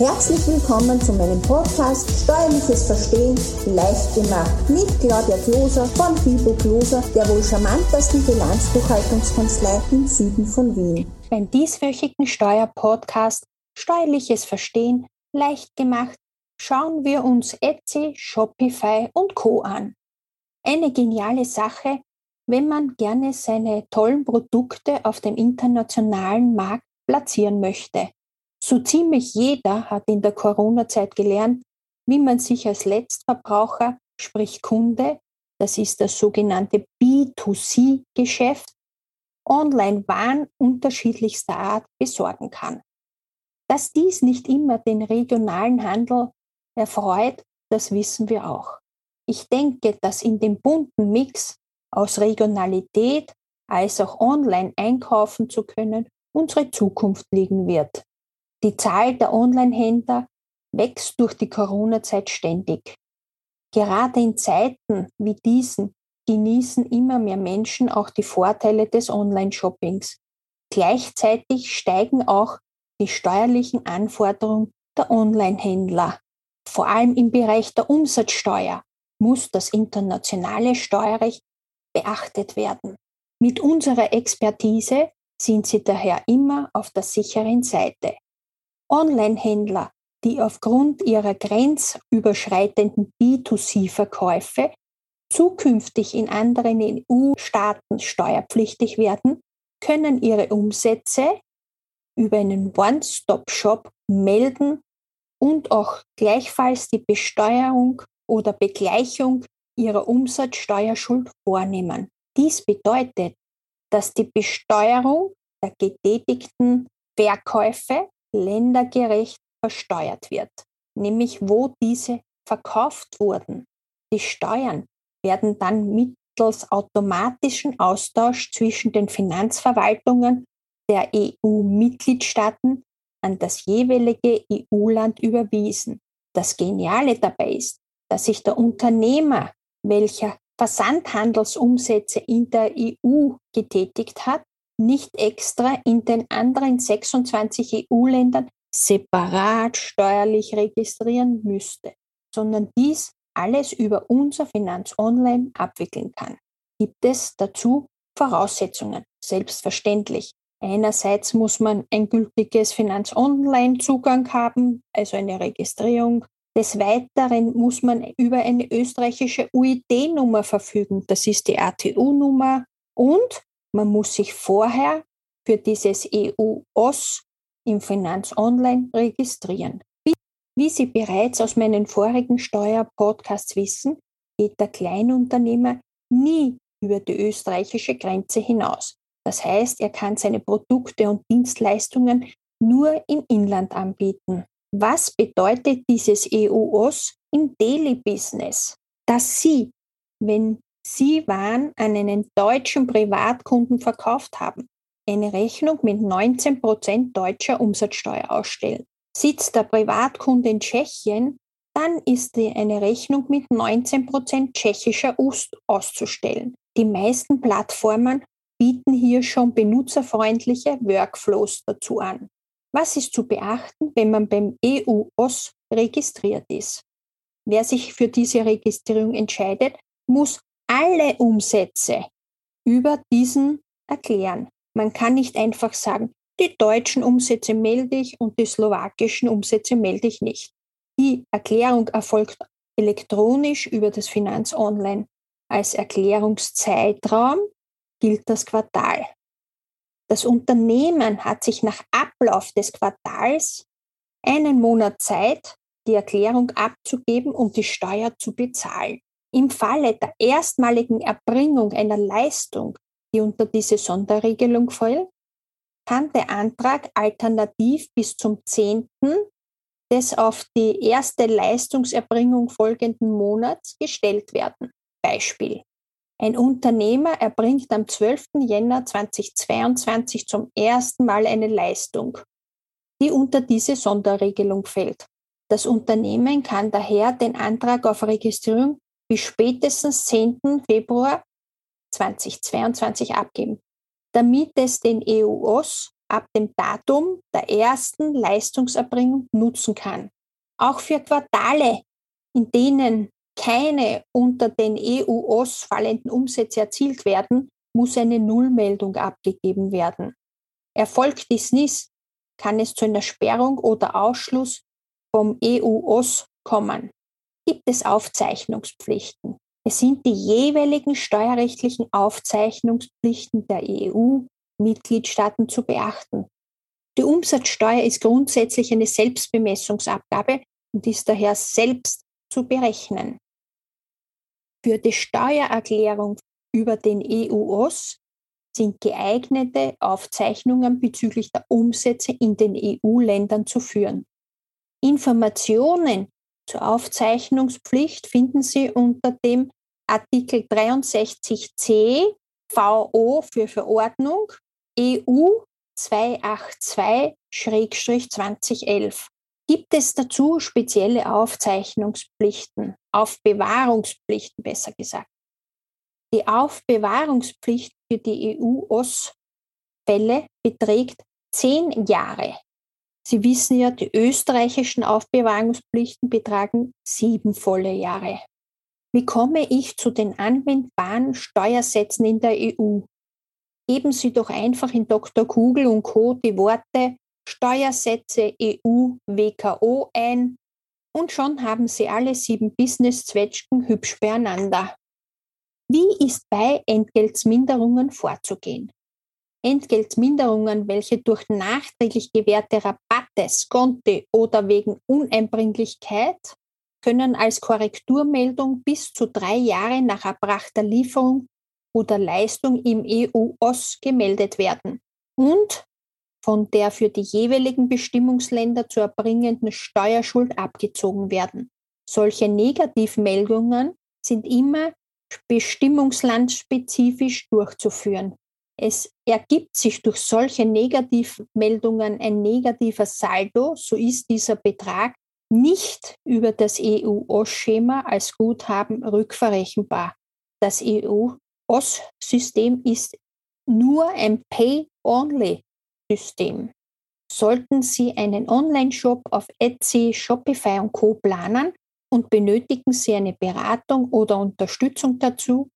Herzlich willkommen zu meinem Podcast Steuerliches Verstehen leicht gemacht mit Claudia Kloser von Fibo Kloser, der wohl charmantesten Bilanzbuchhaltungskanzlei im Süden von Wien. Beim dieswöchigen Steuerpodcast Steuerliches Verstehen leicht gemacht schauen wir uns Etsy, Shopify und Co an. Eine geniale Sache, wenn man gerne seine tollen Produkte auf dem internationalen Markt platzieren möchte. So ziemlich jeder hat in der Corona-Zeit gelernt, wie man sich als Letztverbraucher, sprich Kunde, das ist das sogenannte B2C-Geschäft, online Waren unterschiedlichster Art besorgen kann. Dass dies nicht immer den regionalen Handel erfreut, das wissen wir auch. Ich denke, dass in dem bunten Mix aus Regionalität als auch online einkaufen zu können unsere Zukunft liegen wird. Die Zahl der Online-Händler wächst durch die Corona-Zeit ständig. Gerade in Zeiten wie diesen genießen immer mehr Menschen auch die Vorteile des Online-Shoppings. Gleichzeitig steigen auch die steuerlichen Anforderungen der Online-Händler. Vor allem im Bereich der Umsatzsteuer muss das internationale Steuerrecht beachtet werden. Mit unserer Expertise sind sie daher immer auf der sicheren Seite. Online-Händler, die aufgrund ihrer grenzüberschreitenden B2C-Verkäufe zukünftig in anderen EU-Staaten steuerpflichtig werden, können ihre Umsätze über einen One-Stop-Shop melden und auch gleichfalls die Besteuerung oder Begleichung ihrer Umsatzsteuerschuld vornehmen. Dies bedeutet, dass die Besteuerung der getätigten Verkäufe ländergerecht versteuert wird, nämlich wo diese verkauft wurden. Die Steuern werden dann mittels automatischen Austausch zwischen den Finanzverwaltungen der EU-Mitgliedstaaten an das jeweilige EU-Land überwiesen. Das Geniale dabei ist, dass sich der Unternehmer, welcher Versandhandelsumsätze in der EU getätigt hat, nicht extra in den anderen 26 EU-Ländern separat steuerlich registrieren müsste, sondern dies alles über unser Finanz Online abwickeln kann. Gibt es dazu Voraussetzungen? Selbstverständlich. Einerseits muss man ein gültiges Finanz Online Zugang haben, also eine Registrierung. Des Weiteren muss man über eine österreichische UID-Nummer verfügen. Das ist die ATU-Nummer. Und man muss sich vorher für dieses EU-OS im Finanz Online registrieren. Wie Sie bereits aus meinen vorigen Steuerpodcasts wissen, geht der Kleinunternehmer nie über die österreichische Grenze hinaus. Das heißt, er kann seine Produkte und Dienstleistungen nur im Inland anbieten. Was bedeutet dieses EU-OS im Daily Business? Dass Sie, wenn Sie Waren an einen deutschen Privatkunden verkauft haben, eine Rechnung mit 19% deutscher Umsatzsteuer ausstellen. Sitzt der Privatkunde in Tschechien, dann ist eine Rechnung mit 19% tschechischer Ust auszustellen. Die meisten Plattformen bieten hier schon benutzerfreundliche Workflows dazu an. Was ist zu beachten, wenn man beim EU-OS registriert ist? Wer sich für diese Registrierung entscheidet, muss alle Umsätze über diesen erklären. Man kann nicht einfach sagen, die deutschen Umsätze melde ich und die slowakischen Umsätze melde ich nicht. Die Erklärung erfolgt elektronisch über das Finanz Online. Als Erklärungszeitraum gilt das Quartal. Das Unternehmen hat sich nach Ablauf des Quartals einen Monat Zeit, die Erklärung abzugeben und die Steuer zu bezahlen. Im Falle der erstmaligen Erbringung einer Leistung, die unter diese Sonderregelung fällt, kann der Antrag alternativ bis zum 10. des auf die erste Leistungserbringung folgenden Monats gestellt werden. Beispiel. Ein Unternehmer erbringt am 12. Jänner 2022 zum ersten Mal eine Leistung, die unter diese Sonderregelung fällt. Das Unternehmen kann daher den Antrag auf Registrierung bis spätestens 10. Februar 2022 abgeben, damit es den EU-OS ab dem Datum der ersten Leistungserbringung nutzen kann. Auch für Quartale, in denen keine unter den EU-OS fallenden Umsätze erzielt werden, muss eine Nullmeldung abgegeben werden. Erfolgt dies nicht, kann es zu einer Sperrung oder Ausschluss vom EU-OS kommen. Gibt es Aufzeichnungspflichten? Es sind die jeweiligen steuerrechtlichen Aufzeichnungspflichten der EU-Mitgliedstaaten zu beachten. Die Umsatzsteuer ist grundsätzlich eine Selbstbemessungsabgabe und ist daher selbst zu berechnen. Für die Steuererklärung über den EU-OS sind geeignete Aufzeichnungen bezüglich der Umsätze in den EU-Ländern zu führen. Informationen zur Aufzeichnungspflicht finden Sie unter dem Artikel 63c VO für Verordnung EU 282-2011. Gibt es dazu spezielle Aufzeichnungspflichten, Aufbewahrungspflichten besser gesagt? Die Aufbewahrungspflicht für die EU-OS-Fälle beträgt zehn Jahre. Sie wissen ja, die österreichischen Aufbewahrungspflichten betragen sieben volle Jahre. Wie komme ich zu den anwendbaren Steuersätzen in der EU? Geben Sie doch einfach in Dr. Google und Co. die Worte Steuersätze EU WKO ein und schon haben Sie alle sieben Business-Zwetschgen hübsch beieinander. Wie ist bei Entgeltminderungen vorzugehen? Entgeltminderungen, welche durch nachträglich gewährte Rabatte, Skonte oder wegen Uneinbringlichkeit können als Korrekturmeldung bis zu drei Jahre nach erbrachter Lieferung oder Leistung im EU-OS gemeldet werden und von der für die jeweiligen Bestimmungsländer zu erbringenden Steuerschuld abgezogen werden. Solche Negativmeldungen sind immer bestimmungslandspezifisch durchzuführen. Es ergibt sich durch solche Negativmeldungen ein negativer Saldo, so ist dieser Betrag nicht über das EU-OS-Schema als Guthaben rückverrechenbar. Das EU-OS-System ist nur ein Pay-Only-System. Sollten Sie einen Online-Shop auf Etsy, Shopify und Co. planen und benötigen Sie eine Beratung oder Unterstützung dazu,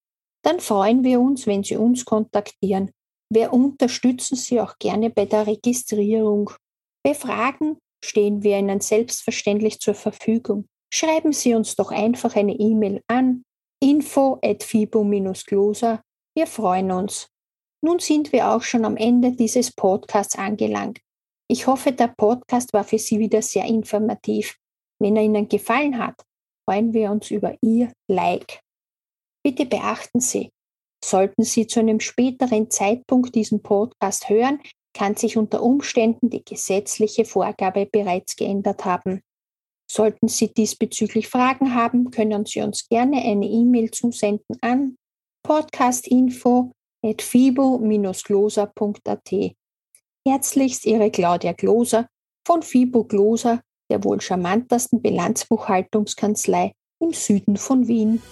dann freuen wir uns, wenn Sie uns kontaktieren. Wir unterstützen Sie auch gerne bei der Registrierung. Bei Fragen stehen wir Ihnen selbstverständlich zur Verfügung. Schreiben Sie uns doch einfach eine E-Mail an info at fibo-glosa. Wir freuen uns. Nun sind wir auch schon am Ende dieses Podcasts angelangt. Ich hoffe, der Podcast war für Sie wieder sehr informativ. Wenn er Ihnen gefallen hat, freuen wir uns über Ihr Like. Bitte beachten Sie, sollten Sie zu einem späteren Zeitpunkt diesen Podcast hören, kann sich unter Umständen die gesetzliche Vorgabe bereits geändert haben. Sollten Sie diesbezüglich Fragen haben, können Sie uns gerne eine E-Mail zusenden an podcastinfo.fibo-gloser.at. Herzlichst Ihre Claudia Gloser von Fibo Gloser, der wohl charmantesten Bilanzbuchhaltungskanzlei im Süden von Wien.